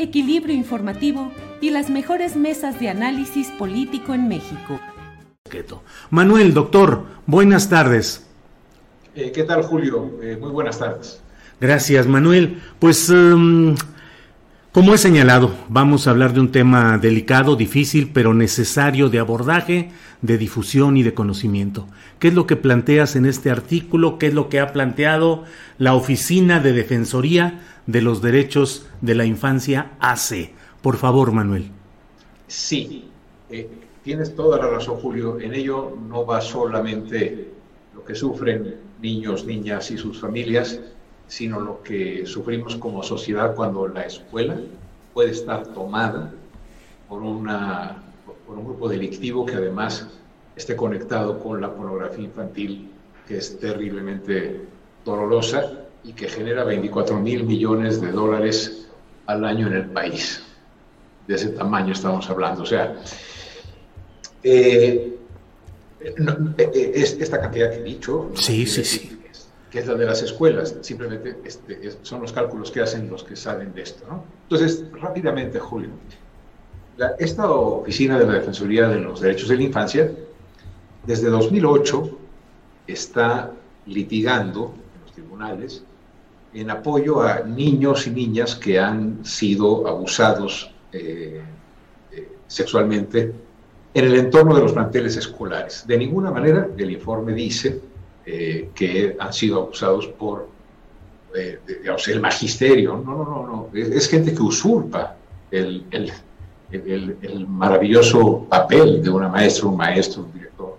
equilibrio informativo y las mejores mesas de análisis político en México. Manuel, doctor, buenas tardes. Eh, ¿Qué tal, Julio? Eh, muy buenas tardes. Gracias, Manuel. Pues, um, como he señalado, vamos a hablar de un tema delicado, difícil, pero necesario de abordaje, de difusión y de conocimiento. ¿Qué es lo que planteas en este artículo? ¿Qué es lo que ha planteado la Oficina de Defensoría de los Derechos de la Infancia AC? Por favor, Manuel. Sí, eh, tienes toda la razón, Julio. En ello no va solamente lo que sufren niños, niñas y sus familias, sino lo que sufrimos como sociedad cuando la escuela puede estar tomada por, una, por un grupo delictivo que además esté conectado con la pornografía infantil, que es terriblemente dolorosa y que genera 24 mil millones de dólares al año en el país. De ese tamaño estamos hablando. O sea, eh, eh, esta cantidad que he dicho. Sí, sí, sí que es la de las escuelas, simplemente este, son los cálculos que hacen los que saben de esto. ¿no? Entonces, rápidamente, Julio, esta oficina de la Defensoría de los Derechos de la Infancia, desde 2008, está litigando en los tribunales en apoyo a niños y niñas que han sido abusados eh, eh, sexualmente en el entorno de los planteles escolares. De ninguna manera, el informe dice eh, que han sido acusados por eh, digamos, el magisterio. No, no, no, no. Es, gente que usurpa el, el, el, maravilloso papel de una maestra, un maestro, un director,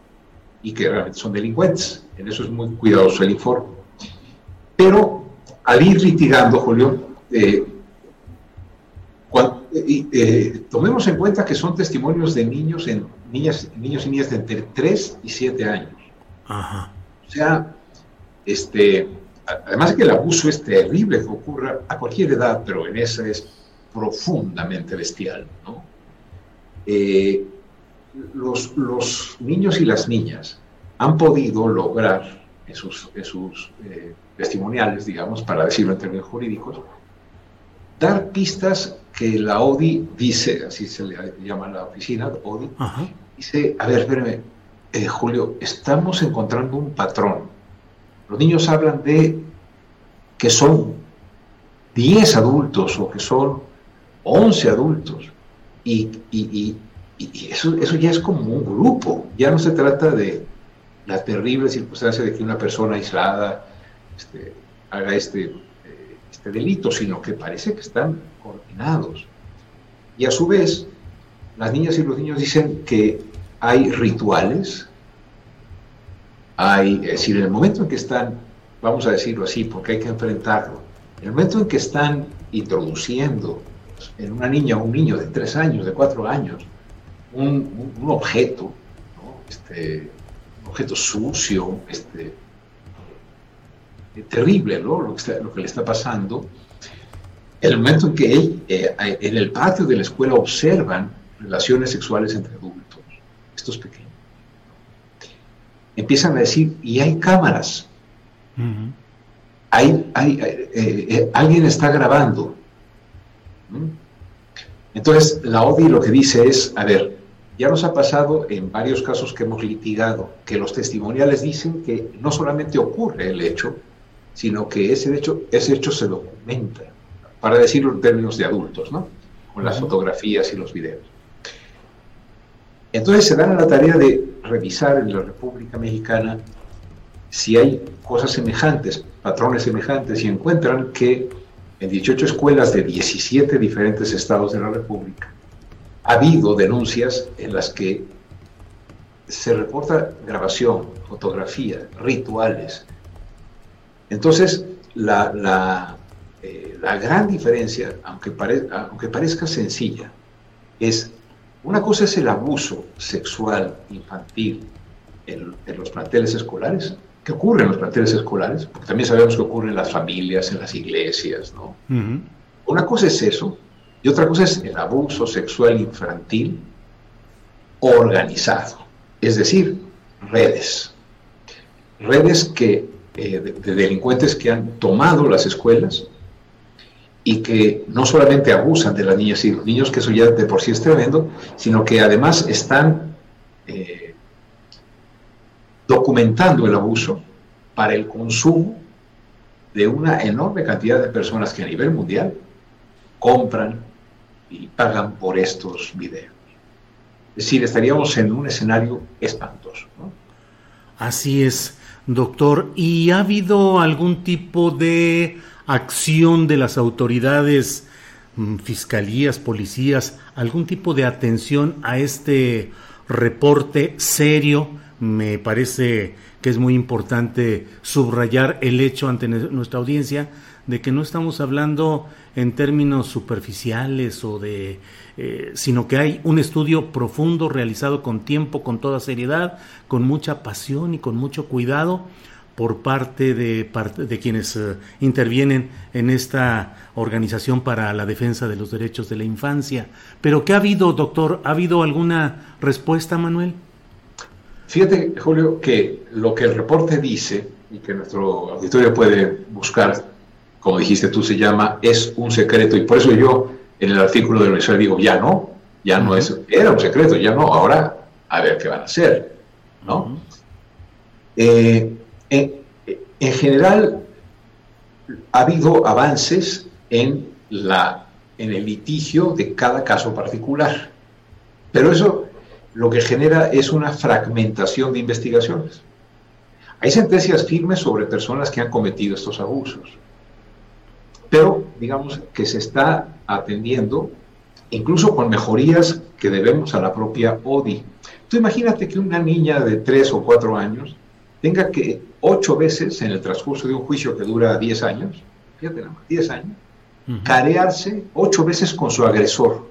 y que realmente son delincuentes. En eso es muy cuidadoso el informe. Pero al ir litigando, Julio, eh, tomemos en cuenta que son testimonios de niños, en, niñas, niños y niñas de entre 3 y 7 años. Ajá. O sea, este, además de que el abuso es terrible que ocurra a cualquier edad, pero en esa es profundamente bestial, ¿no? Eh, los, los, niños y las niñas han podido lograr en sus, sus eh, testimoniales, digamos, para decirlo en términos jurídicos, dar pistas que la ODI dice, así se le llama la oficina, ODI, dice, a ver, espérame, eh, Julio, estamos encontrando un patrón. Los niños hablan de que son 10 adultos o que son 11 adultos. Y, eso, eso ya es como un grupo. Ya no se trata de la terrible circunstancia de que una persona aislada este, haga este, eh, este delito, sino que parece que están coordinados. Y a su vez, las niñas y los niños dicen que hay rituales, hay, es decir, en el momento en que están, vamos a decirlo así, porque hay que enfrentarlo, en el momento en que están introduciendo en una niña o un niño de tres años, de cuatro años, un, objeto, este, un objeto sucio, este, terrible, Lo, que lo, que le está pasando, el momento en que él, eh, en el patio de la escuela observan relaciones sexuales entre adultos, estos pequeños. Empiezan a decir, y hay cámaras. hay, hay eh, eh, alguien está grabando. Entonces, la ODI lo que dice es, a ver, ya nos ha pasado en varios casos que hemos litigado, que los testimoniales dicen que no solamente ocurre el hecho, sino que ese hecho, ese hecho se documenta, para decirlo en términos de adultos, ¿no? Con las fotografías y los videos. Entonces se dan a la tarea de revisar en la República Mexicana si hay cosas semejantes, patrones semejantes, y encuentran que en 18 escuelas de 17 diferentes estados de la República ha habido denuncias en las que se reporta grabación, fotografía, rituales. Entonces, la, la, eh, gran diferencia, aunque, aunque parezca sencilla, es una cosa es el abuso sexual infantil en, los planteles escolares, que ocurre en los planteles escolares, porque también sabemos que ocurre en las familias, en las iglesias, ¿no? Una cosa es eso, y otra cosa es el abuso sexual infantil organizado, es decir, redes. Redes que, eh, de delincuentes que han tomado las escuelas, y que no solamente abusan de las niñas y los niños, que eso ya de por sí es tremendo, sino que además están eh, documentando el abuso para el consumo de una enorme cantidad de personas que a nivel mundial compran y pagan por estos videos. Es decir, estaríamos en un escenario espantoso. Así es, doctor. ¿Y ha habido algún tipo de acción de las autoridades, mm, fiscalías, policías, algún tipo de atención a este reporte serio. Me parece que es muy importante subrayar el hecho ante nuestra audiencia de que no estamos hablando en términos superficiales o de eh, sino que hay un estudio profundo realizado con tiempo, con toda seriedad, con mucha pasión y con mucho cuidado por parte de, de quienes eh, intervienen en esta organización para la defensa de los derechos de la infancia. Pero ¿qué ha habido, doctor? ¿Ha habido alguna respuesta, Manuel? Fíjate, Julio, que lo que el reporte dice y que nuestro auditorio puede buscar, como dijiste tú, se llama Es un secreto. Y por eso yo en el artículo de la universidad digo, ya no, ya no es, era un secreto, ya no, ahora a ver qué van a hacer. ¿no? En, general, ha habido avances en el litigio de cada caso particular, pero eso lo que genera es una fragmentación de investigaciones. Hay sentencias firmes sobre personas que han cometido estos abusos, pero digamos que se está atendiendo incluso con mejorías que debemos a la propia ODI. Tú imagínate que una niña de 3 o 4 años tenga que ocho veces en el transcurso de un juicio que dura 10 años, fíjate nada más, 10 años, carearse ocho veces con su agresor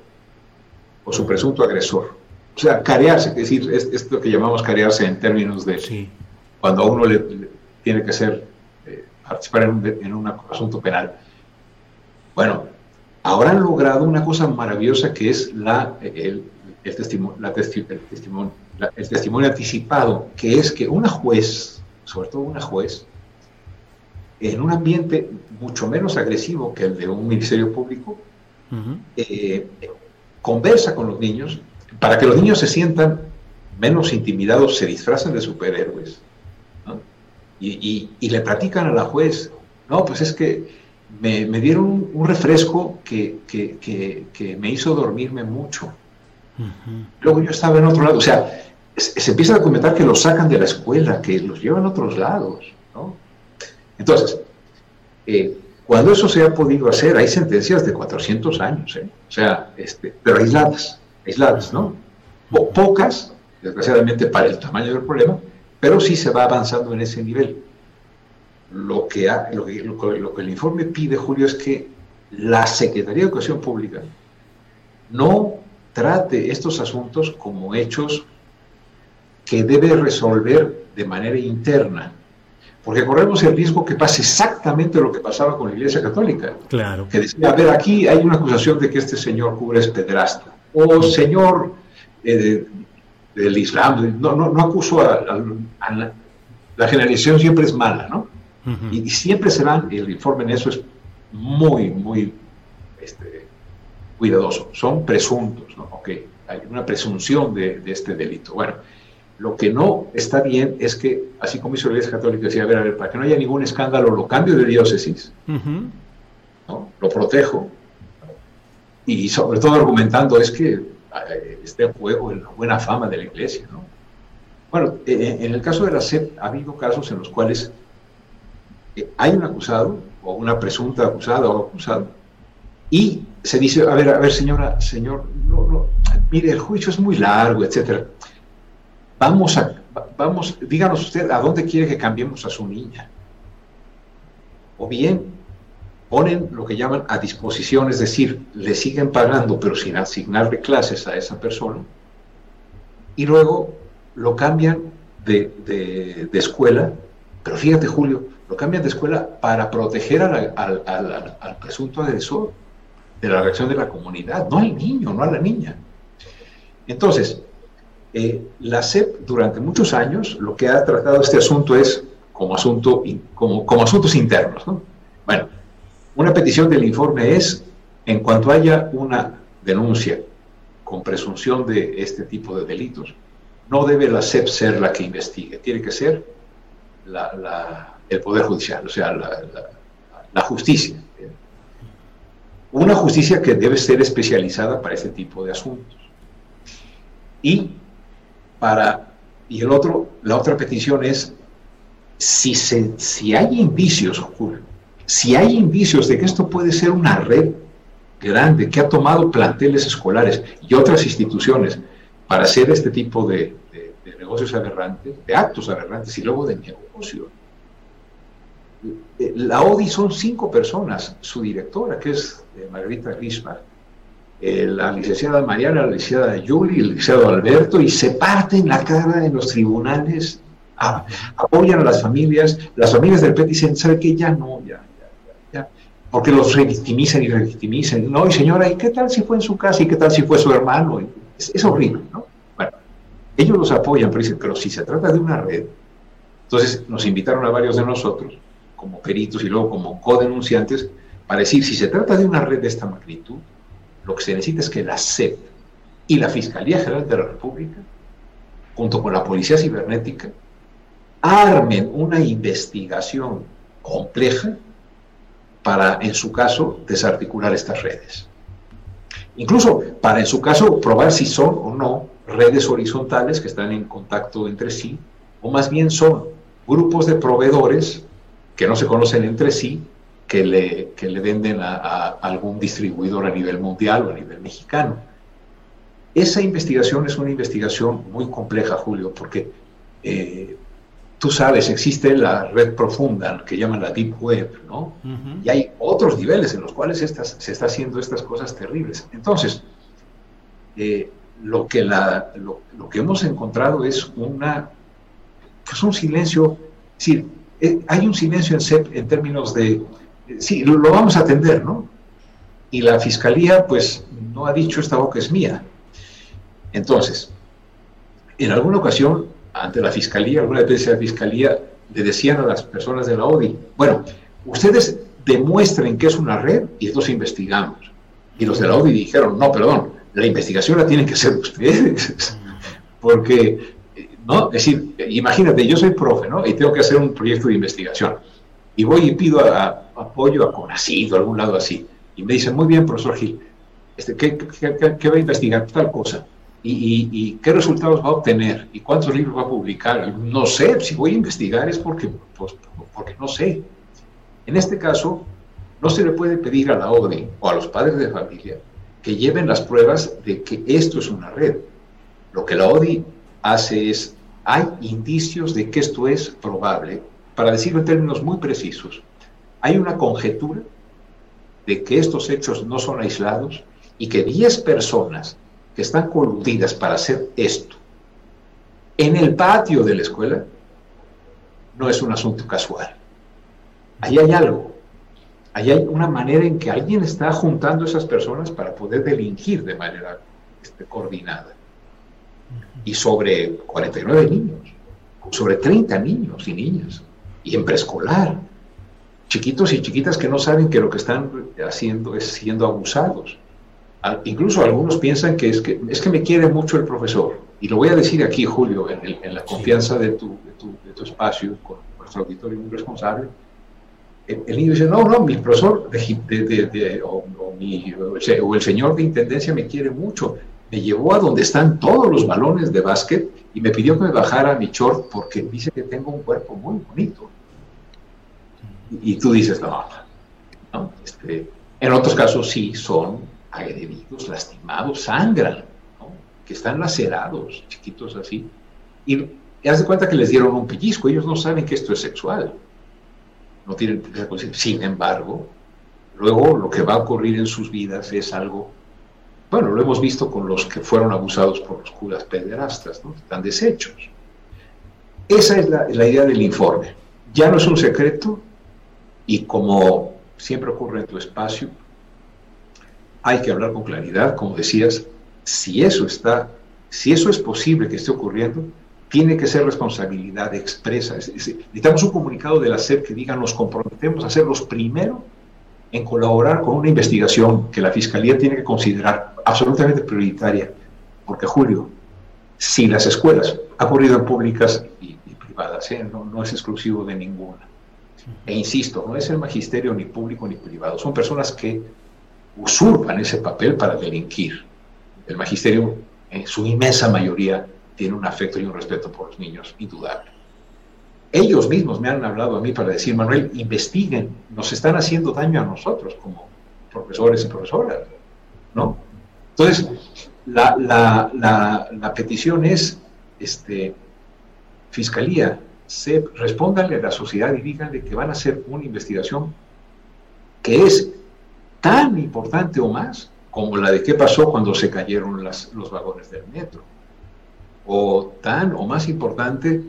o su presunto agresor. O sea, carearse, es decir, es, lo que llamamos carearse en términos de cuando a uno le, tiene que ser, eh, participar en un, asunto penal. Bueno, ahora han logrado una cosa maravillosa que es la, el, testimonio, la el testimonio el testimonio anticipado, que es que una juez, sobre todo una juez, en un ambiente mucho menos agresivo que el de un ministerio público, eh, conversa con los niños para que los niños se sientan menos intimidados, se disfrazan de superhéroes y, le platican a la juez, no, pues es que me, dieron un, refresco que, que, me hizo dormirme mucho. Luego yo estaba en otro lado, o sea, se empieza a comentar que los sacan de la escuela, que los llevan a otros lados. ¿no? Entonces, eh, cuando eso se ha podido hacer, hay sentencias de 400 años, ¿eh? o sea, este, pero aisladas, aisladas, ¿no? O pocas, desgraciadamente para el tamaño del problema, pero sí se va avanzando en ese nivel. Lo lo que el informe pide, Julio, es que la Secretaría de Educación Pública no trate estos asuntos como hechos que debe resolver de manera interna, porque corremos el riesgo que pase exactamente lo que pasaba con la Iglesia Católica. Claro. Que decía, a ver, aquí hay una acusación de que este señor cubre es pederasta, o señor eh, del Islam, no, no, no acuso a, la, la, generalización siempre es mala, ¿no? y, siempre serán, el informe en eso es muy, muy este, cuidadoso. Son presuntos, ¿no? Ok, hay una presunción de, este delito. Bueno, lo que no está bien es que, así como hizo la Iglesia Católica, decía, a ver, a ver, para que no haya ningún escándalo, lo cambio de diócesis, ¿no? lo protejo, y sobre todo argumentando es que eh, esté en juego la buena fama de la Iglesia, ¿no? Bueno, eh, eh, en el caso de la SEP ha habido casos en los cuales hay un acusado o una presunta acusada o acusado y se dice, a ver, a ver, señora, señor, no, no, mire, el juicio es muy largo, etcétera. Vamos a, vamos, díganos usted a dónde quiere que cambiemos a su niña. O bien ponen lo que llaman a disposición, es decir, le siguen pagando pero sin asignarle clases a esa persona, y luego lo cambian de, escuela, pero fíjate Julio, lo cambian de escuela para proteger al, presunto agresor de la reacción de la comunidad, no al niño, no a la niña. Entonces, eh, la SEP durante muchos años lo que ha tratado este asunto es como, asunto, como, como asuntos internos. ¿no? Bueno, una petición del informe es, en cuanto haya una denuncia con presunción de este tipo de delitos, no debe la SEP ser la que investigue, tiene que ser el Poder Judicial, o sea, la, justicia. Una justicia que debe ser especializada para este tipo de asuntos. Y para y el otro, la otra petición es si, se, si hay indicios, si hay indicios de que esto puede ser una red grande que ha tomado planteles escolares y otras instituciones para hacer este tipo de, negocios aberrantes, de actos aberrantes y luego de negocio. Eh, la ODI son cinco personas, su directora, que es eh, Margarita Grismar, eh, la licenciada Mariana, la licenciada Yuli, el licenciado Alberto, y se parten la cara en los tribunales, apoyan a las familias, las familias del PET dicen, ¿sabe qué? Ya no, ya, porque los revictimizan y revictimizan. No, y señora, ¿y qué tal si fue en su casa? ¿Y qué tal si fue su hermano? Es, horrible, ¿no? Bueno, ellos los apoyan, pero dicen, pero si se trata de una red, entonces nos invitaron a varios de nosotros, como peritos y luego como codenunciantes, para decir, si se trata de una red de esta magnitud, lo que se necesita es que la SEP y la Fiscalía General de la República, junto con la Policía Cibernética, armen una investigación compleja para, en su caso, desarticular estas redes. Incluso para, en su caso, probar si son o no redes horizontales que están en contacto entre sí, o más bien son grupos de proveedores que no se conocen entre sí, que le, que le venden a, algún distribuidor a nivel mundial o a nivel mexicano. Esa investigación es una investigación muy compleja, Julio, porque eh, tú sabes, existe la red profunda que llaman la Deep Web, ¿no? Y hay otros niveles en los cuales se está haciendo estas cosas terribles. Entonces, eh, lo, que la, lo, que hemos encontrado es una, pues un silencio, es decir, eh, hay un silencio en CEP en términos de, sí, lo, vamos a atender, ¿no? Y la fiscalía, pues, no ha dicho esta boca es mía. Entonces, en alguna ocasión ante la fiscalía, alguna vez la fiscalía, le decían a las personas de la ODI, bueno, ustedes demuestren que es una red y entonces investigamos. Y los de la ODI dijeron, no, perdón, la investigación la tienen que hacer ustedes. Porque, ¿no? Es decir, imagínate, yo soy profe, ¿no? Y tengo que hacer un proyecto de investigación. Y voy y pido apoyo a CONACID o algún lado así. Y me dicen, muy bien, profesor Gil, este, ¿qué, qué va a investigar? Tal cosa y, qué resultados va a obtener y cuántos libros va a publicar. No sé, si voy a investigar es porque, pues, porque no sé. En este caso, no se le puede pedir a la ODE o a los padres de familia que lleven las pruebas de que esto es una red. Lo que la ODI hace es, hay indicios de que esto es probable, para decirlo en términos muy precisos, hay una conjetura de que estos hechos no son aislados y que 10 personas que están coludidas para hacer esto en el patio de la escuela, no es un asunto casual. Ahí hay algo. Ahí hay una manera en que alguien está juntando a esas personas para poder delinquir de manera este, coordinada. Y sobre 49 niños, sobre 30 niños y niñas, y en preescolar. chiquitos y chiquitas que no saben que lo que están haciendo es siendo abusados. incluso algunos piensan que es, que es que me quiere mucho el profesor. Y lo voy a decir aquí, Julio, en, la confianza de tu, de tu, espacio, con nuestro auditorio muy responsable. El, niño dice, no, no, mi profesor de, o, o el señor de intendencia me quiere mucho. Me llevó a donde están todos los balones de básquet y me pidió que me bajara mi short porque dice que tengo un cuerpo muy bonito. Y, tú dices, no, no. Este, en otros casos sí son agredidos, lastimados, sangran, que están lacerados, chiquitos así. Y haz de cuenta que les dieron un pellizco, ellos no saben que esto es sexual. No tienen, sin embargo, luego lo que va a ocurrir en sus vidas es algo bueno, lo hemos visto con los que fueron abusados por los curas pederastas, ¿no? Están deshechos. Esa es la, idea del informe. Ya no es un secreto y como siempre ocurre en tu espacio, hay que hablar con claridad, como decías, si eso está, si eso es posible que esté ocurriendo, tiene que ser responsabilidad expresa. necesitamos un comunicado de la SEP que diga nos comprometemos a ser los primeros en colaborar con una investigación que la Fiscalía tiene que considerar absolutamente prioritaria, porque Julio, si las escuelas, ha ocurrido en públicas y, privadas, ¿eh? no, no es exclusivo de ninguna, e insisto, no es el magisterio ni público ni privado, son personas que usurpan ese papel para delinquir. El magisterio, en su inmensa mayoría, tiene un afecto y un respeto por los niños, indudable. Ellos mismos me han hablado a mí para decir, Manuel, investiguen, nos están haciendo daño a nosotros como profesores y profesoras, ¿no? Entonces, la, la, petición es, este, Fiscalía, se, respóndanle a la sociedad y díganle que van a hacer una investigación que es tan importante o más como la de qué pasó cuando se cayeron las, los vagones del metro, o tan o más importante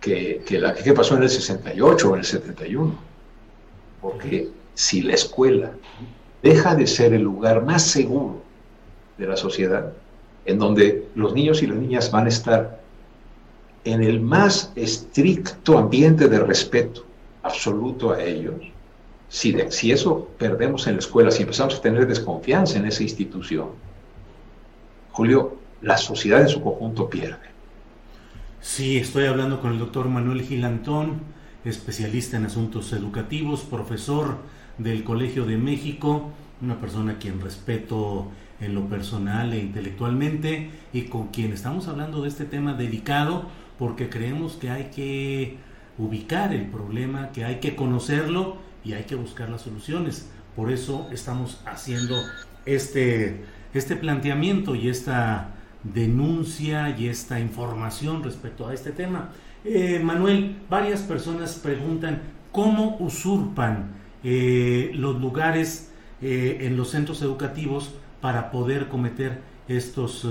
que, que la que pasó en el 68 o en el 71. Porque si la escuela deja de ser el lugar más seguro de la sociedad, en donde los niños y las niñas van a estar en el más estricto ambiente de respeto absoluto a ellos, si, si eso perdemos en la escuela, si empezamos a tener desconfianza en esa institución, Julio, la sociedad en su conjunto pierde. Sí, estoy hablando con el doctor Manuel Gilantón, especialista en asuntos educativos, profesor del Colegio de México, una persona a quien respeto en lo personal e intelectualmente y con quien estamos hablando de este tema delicado porque creemos que hay que ubicar el problema, que hay que conocerlo y hay que buscar las soluciones. Por eso estamos haciendo este, este planteamiento y esta denuncia y esta información respecto a este tema. Eh, Manuel, varias personas preguntan cómo usurpan eh, los lugares eh, en los centros educativos para poder cometer estos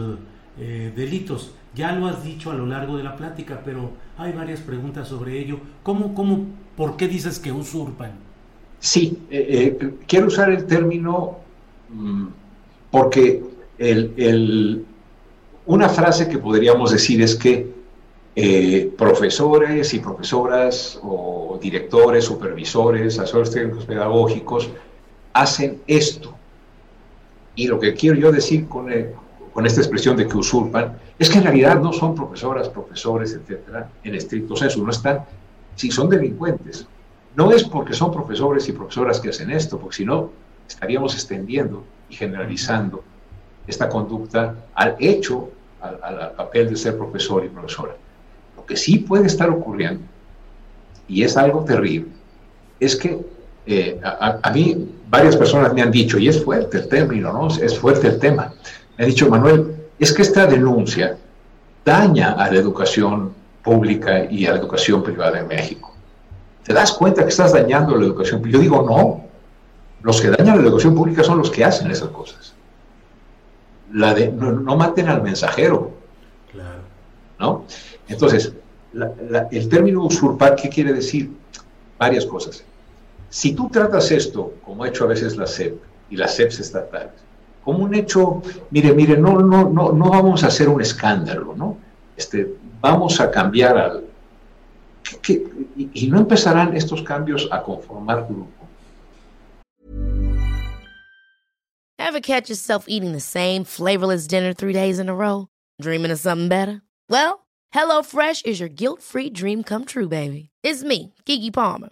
delitos. Ya lo has dicho a lo largo de la plática, pero hay varias preguntas sobre ello. ¿Cómo, cómo, ¿Por qué dices que usurpan? Sí, quiero usar el término mm, porque el, una frase que podríamos decir es que eh, profesores y profesoras o directores, supervisores, asesores técnicos pedagógicos hacen esto. Y lo que quiero yo decir con, eh, con esta expresión de que usurpan es que en realidad no son profesoras, profesores, etcétera, en estricto senso, no están, si son delincuentes. No es porque son profesores y profesoras que hacen esto, porque si no estaríamos extendiendo y generalizando esta conducta al hecho al, papel de ser profesor y profesora. Lo que sí puede estar ocurriendo, y es algo terrible, es que eh, a, mí varias personas me han dicho, y es fuerte el término, ¿no? Es fuerte el tema. Me han dicho, Manuel, es que esta denuncia daña a la educación pública y a la educación privada en México. ¿Te das cuenta que estás dañando la educación? Yo digo, no. Los que dañan la educación pública son los que hacen esas cosas la de no, maten al mensajero. Claro. ¿No? Entonces, el término usurpar, ¿qué quiere decir? Varias cosas. Si tú tratas esto, como ha hecho a veces la SEP y las SEPs estatales, como un hecho, mire, mire, no, no, no, no vamos a hacer un escándalo, ¿no? Este, vamos a cambiar al, y, no empezarán estos cambios a conformar grupo. Ever catch yourself eating the same flavorless dinner three days in a row? Dreaming of something better? Well, HelloFresh is your guilt-free dream come true, baby. It's me, Kiki Palmer.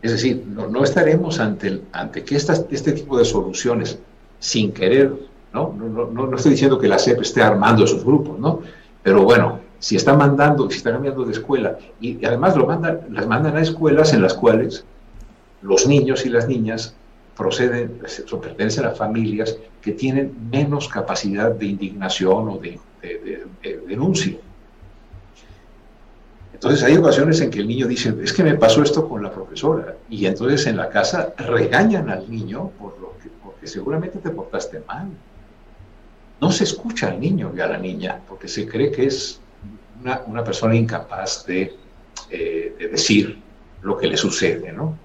Es decir, no, estaremos ante, ante que este tipo de soluciones, sin querer, ¿no? No, no, estoy diciendo que la SEP esté armando esos grupos, ¿no? Pero bueno, si está mandando, si está cambiando de escuela, y, además lo mandan, las mandan a escuelas en las cuales los niños y las niñas proceden pertenecen a familias que tienen menos capacidad de indignación o de, de denuncia. Entonces hay ocasiones en que el niño dice, es que me pasó esto con la profesora. Y entonces en la casa regañan al niño por lo que, porque seguramente te portaste mal. No se escucha al niño y a la niña, porque se cree que es una, persona incapaz de, eh, de, decir lo que le sucede. ¿no?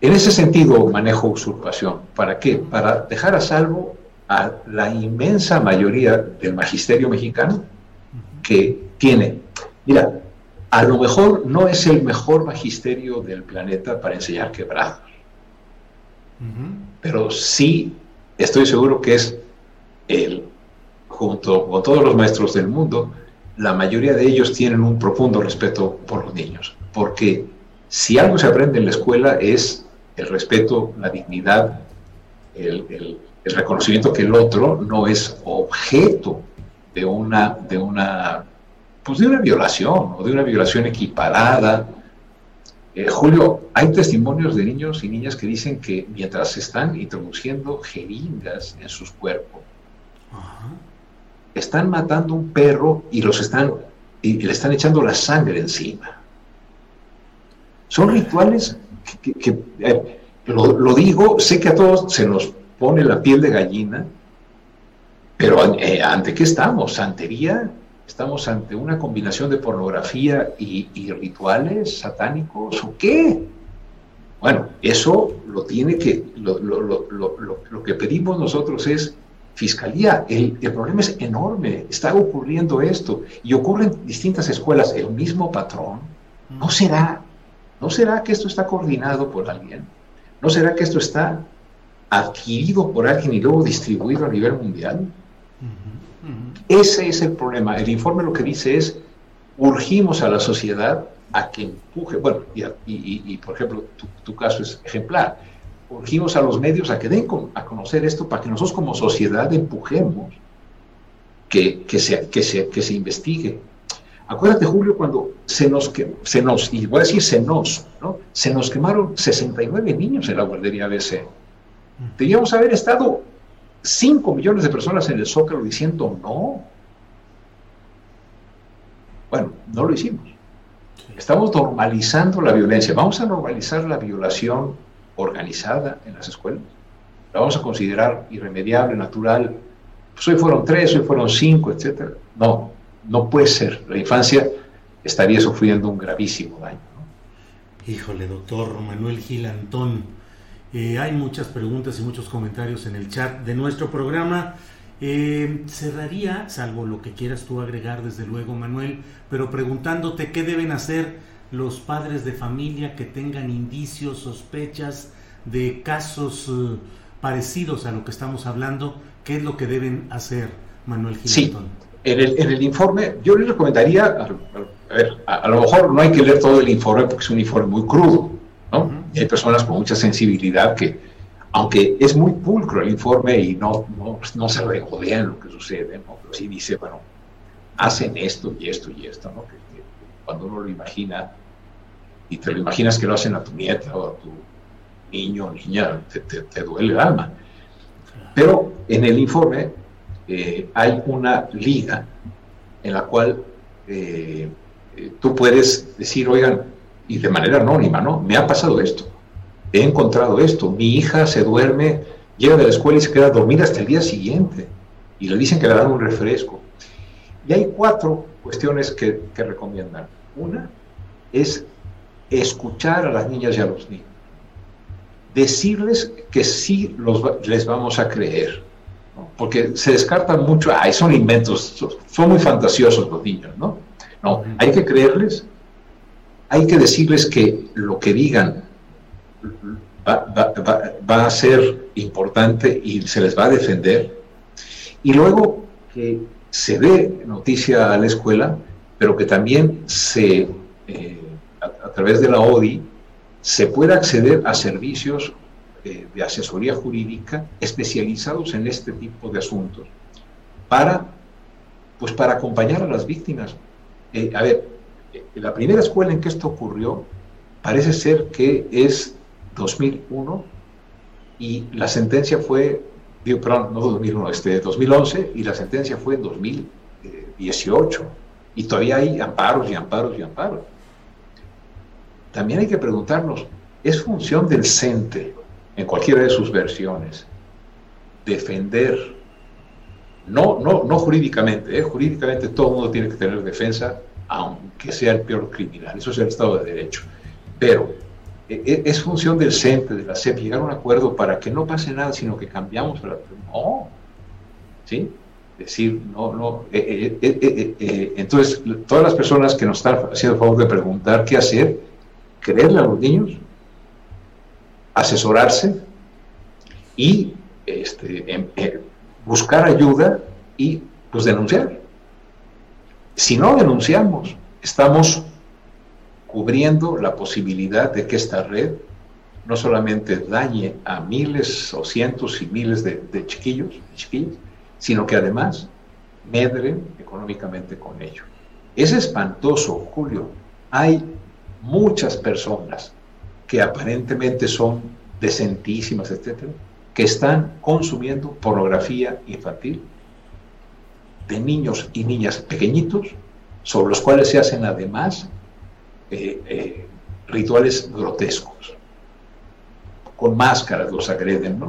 En ese sentido manejo usurpación. ¿Para qué? Para dejar a salvo a la inmensa mayoría del magisterio mexicano que tiene, mira, a lo mejor no es el mejor magisterio del planeta para enseñar quebrados, pero sí estoy seguro que es el, junto con todos los maestros del mundo, la mayoría de ellos tienen un profundo respeto por los niños, porque si algo se aprende en la escuela es el respeto, la dignidad, el, el reconocimiento que el otro no es objeto de una, de una pues de una violación o de una violación equiparada. Eh, Julio, hay testimonios de niños y niñas que dicen que mientras se están introduciendo jeringas en sus cuerpos, están matando un perro y los están y le están echando la sangre encima. Son rituales que, eh, lo, digo, sé que a todos se nos pone la piel de gallina, pero eh, ¿ante qué estamos? ¿Santería? ¿Estamos ante una combinación de pornografía y, rituales satánicos o qué? Bueno, eso lo tiene que, lo, que pedimos nosotros es fiscalía. El, el, problema es enorme, está ocurriendo esto y ocurre en distintas escuelas el mismo patrón. ¿No será, no será que esto está coordinado por alguien? ¿No será que esto está adquirido por alguien y luego distribuido a nivel mundial? Ese es el problema. El informe lo que dice es, urgimos a la sociedad a que empuje, bueno, y, por ejemplo, tu, caso es ejemplar, urgimos a los medios a que den a conocer esto para que nosotros como sociedad empujemos que, que, se, que, se, que se investigue. Acuérdate, Julio, cuando se nos, que, se nos, y voy a decir se nos, ¿no? Se nos quemaron 69 niños en la guardería ABC. Debíamos haber estado 5 millones de personas en el Zócalo diciendo no. Bueno, no lo hicimos. Estamos normalizando la violencia. Vamos a normalizar la violación organizada en las escuelas. La vamos a considerar irremediable, natural. Pues hoy fueron tres, hoy fueron cinco, etc. No, no puede ser. La infancia estaría sufriendo un gravísimo daño. Híjole, doctor Manuel Gil Antón. Eh, hay muchas preguntas y muchos comentarios en el chat de nuestro programa. Eh, cerraría, salvo lo que quieras tú agregar, desde luego, Manuel, pero preguntándote qué deben hacer los padres de familia que tengan indicios, sospechas de casos eh, parecidos a lo que estamos hablando, ¿qué es lo que deben hacer, Manuel Gilberto? Sí, en el, en el, informe, yo les recomendaría, a, ver, a, lo mejor no hay que leer todo el informe porque es un informe muy crudo, ¿no? Hay personas con mucha sensibilidad que aunque es muy pulcro el informe y no, no, se regodea en lo que sucede, ¿no? pero sí dice, bueno, hacen esto y esto y esto, ¿no? que, cuando uno lo imagina y te lo imaginas que lo hacen a tu nieta o a tu niño o niña, te, duele el alma. Pero en el informe eh, hay una liga en la cual eh, eh, tú puedes decir, oigan, y de manera anónima, ¿no? Me ha pasado esto, he encontrado esto, mi hija se duerme, llega de la escuela y se queda dormida hasta el día siguiente, y le dicen que le dan un refresco. Y hay cuatro cuestiones que, que recomiendan. Una es escuchar a las niñas y a los niños, decirles que sí los, les vamos a creer, porque se descartan mucho, ay, son inventos, son muy fantasiosos los niños, ¿no? No, hay que creerles, hay que decirles que lo que digan va, a ser importante y se les va a defender. Y luego que se dé noticia a la escuela, pero que también se, eh, a, través de la ODI, se pueda acceder a servicios eh, de asesoría jurídica especializados en este tipo de asuntos para, pues para acompañar a las víctimas. Eh, a ver, la primera escuela en que esto ocurrió parece ser que es 2001 y la sentencia fue, digo, perdón, no 2001, este, 2011 y la sentencia fue en 2018 y todavía hay amparos y amparos y amparos. También hay que preguntarnos, ¿es función del CENTE en cualquiera de sus versiones, defender, no, no, no jurídicamente, ¿eh? jurídicamente todo mundo tiene que tener defensa, aunque sea el peor criminal, eso es el Estado de Derecho, pero e, e, es función del CENTE, de la CEP, llegar a un acuerdo para que no pase nada, sino que cambiamos, no, ¿sí? Decir, no, no, eh, entonces todas las personas que nos están haciendo favor de preguntar qué hacer, creerle a los niños, asesorarse y este, em, eh, buscar ayuda y pues denunciar. Si no denunciamos, estamos cubriendo la posibilidad de que esta red no solamente dañe a miles o cientos y miles de, chiquillos, chiquillos, sino que además medren económicamente con ello. Es espantoso, Julio. Hay muchas personas que aparentemente son decentísimas, etcétera, que están consumiendo pornografía infantil de niños y niñas pequeñitos, sobre los cuales se hacen además eh, eh, rituales grotescos. Con máscaras los agreden.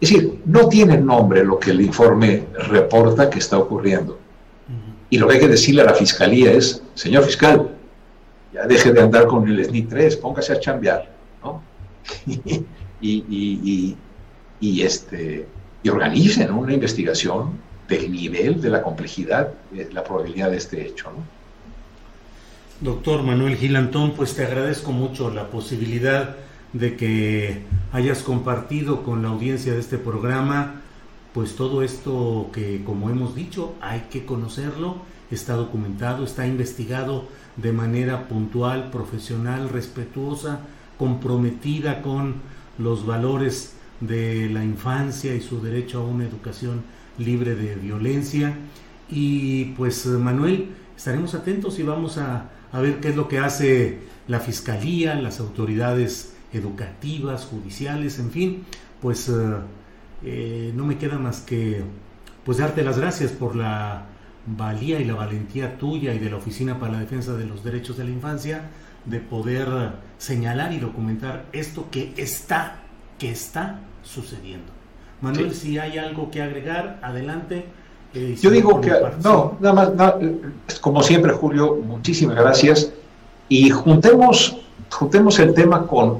es decir, no tiene nombre lo que el informe reporta que está ocurriendo. Y lo que hay que decirle a la fiscalía es, señor fiscal, ya deje de andar con el SNI 3, póngase a chambear, ¿no? y, y, este, y organicen una investigación del nivel, de la complejidad, de la probabilidad de este hecho, ¿no? Doctor Manuel Gilantón, pues te agradezco mucho la posibilidad de que hayas compartido con la audiencia de este programa, pues todo esto que, como hemos dicho, hay que conocerlo, está documentado, está investigado de manera puntual, profesional, respetuosa, comprometida con los valores de la infancia y su derecho a una educación libre de violencia. Y pues Manuel, estaremos atentos y vamos a, ver qué es lo que hace la Fiscalía, las autoridades educativas, judiciales, en fin, pues eh, eh, no me queda más que pues darte las gracias por la valía y la valentía tuya y de la Oficina para la Defensa de los Derechos de la Infancia de poder señalar y documentar esto que está, que está sucediendo. Manuel, si hay algo que agregar, adelante. Eh, Yo digo que, no, nada más, como siempre, Julio, muchísimas gracias. Y juntemos, juntemos el tema con,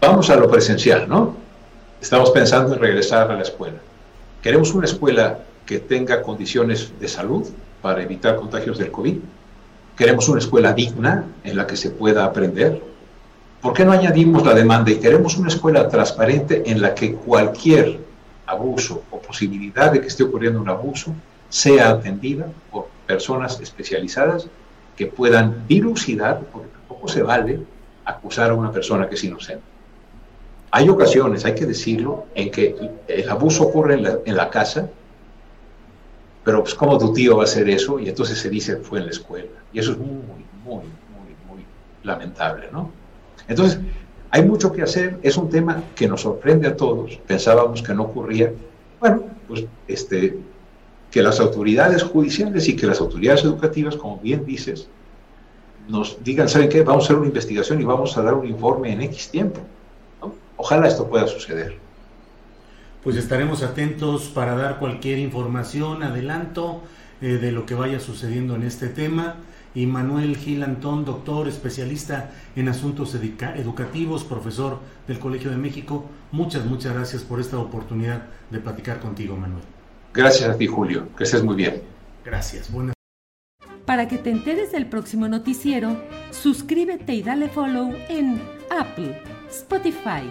vamos a lo presencial, ¿no? Estamos pensando en regresar a la escuela. Queremos una escuela que tenga condiciones de salud para evitar contagios del COVID. Queremos una escuela digna en la que se pueda aprender. ¿Por qué no añadimos la demanda y queremos una escuela transparente en la que cualquier abuso o posibilidad de que esté ocurriendo un abuso sea atendida por personas especializadas que puedan dilucidar, porque tampoco se vale acusar a una persona que es inocente. hay ocasiones, hay que decirlo, en que el abuso ocurre en la, casa, pero pues cómo tu tío va a hacer eso y entonces se dice fue en la escuela. Y eso es muy, muy, muy, muy lamentable, ¿no? Entonces, hay mucho que hacer, es un tema que nos sorprende a todos, pensábamos que no ocurría. Bueno, pues este, que las autoridades judiciales y que las autoridades educativas, como bien dices, nos digan, ¿saben qué? Vamos a hacer una investigación y vamos a dar un informe en X tiempo. Ojalá esto pueda suceder. Pues estaremos atentos para dar cualquier información, adelanto eh, de lo que vaya sucediendo en este tema. Y Manuel Gil Antón, doctor, especialista en asuntos educativos, profesor del Colegio de México, muchas, muchas gracias por esta oportunidad de platicar contigo, Manuel. Gracias a ti, Julio. Que estés muy bien. Gracias. Buenas Para que te enteres del próximo noticiero, suscríbete y dale follow en Apple, Spotify,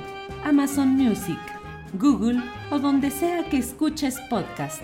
Amazon Music, Google o donde sea que escuches podcast.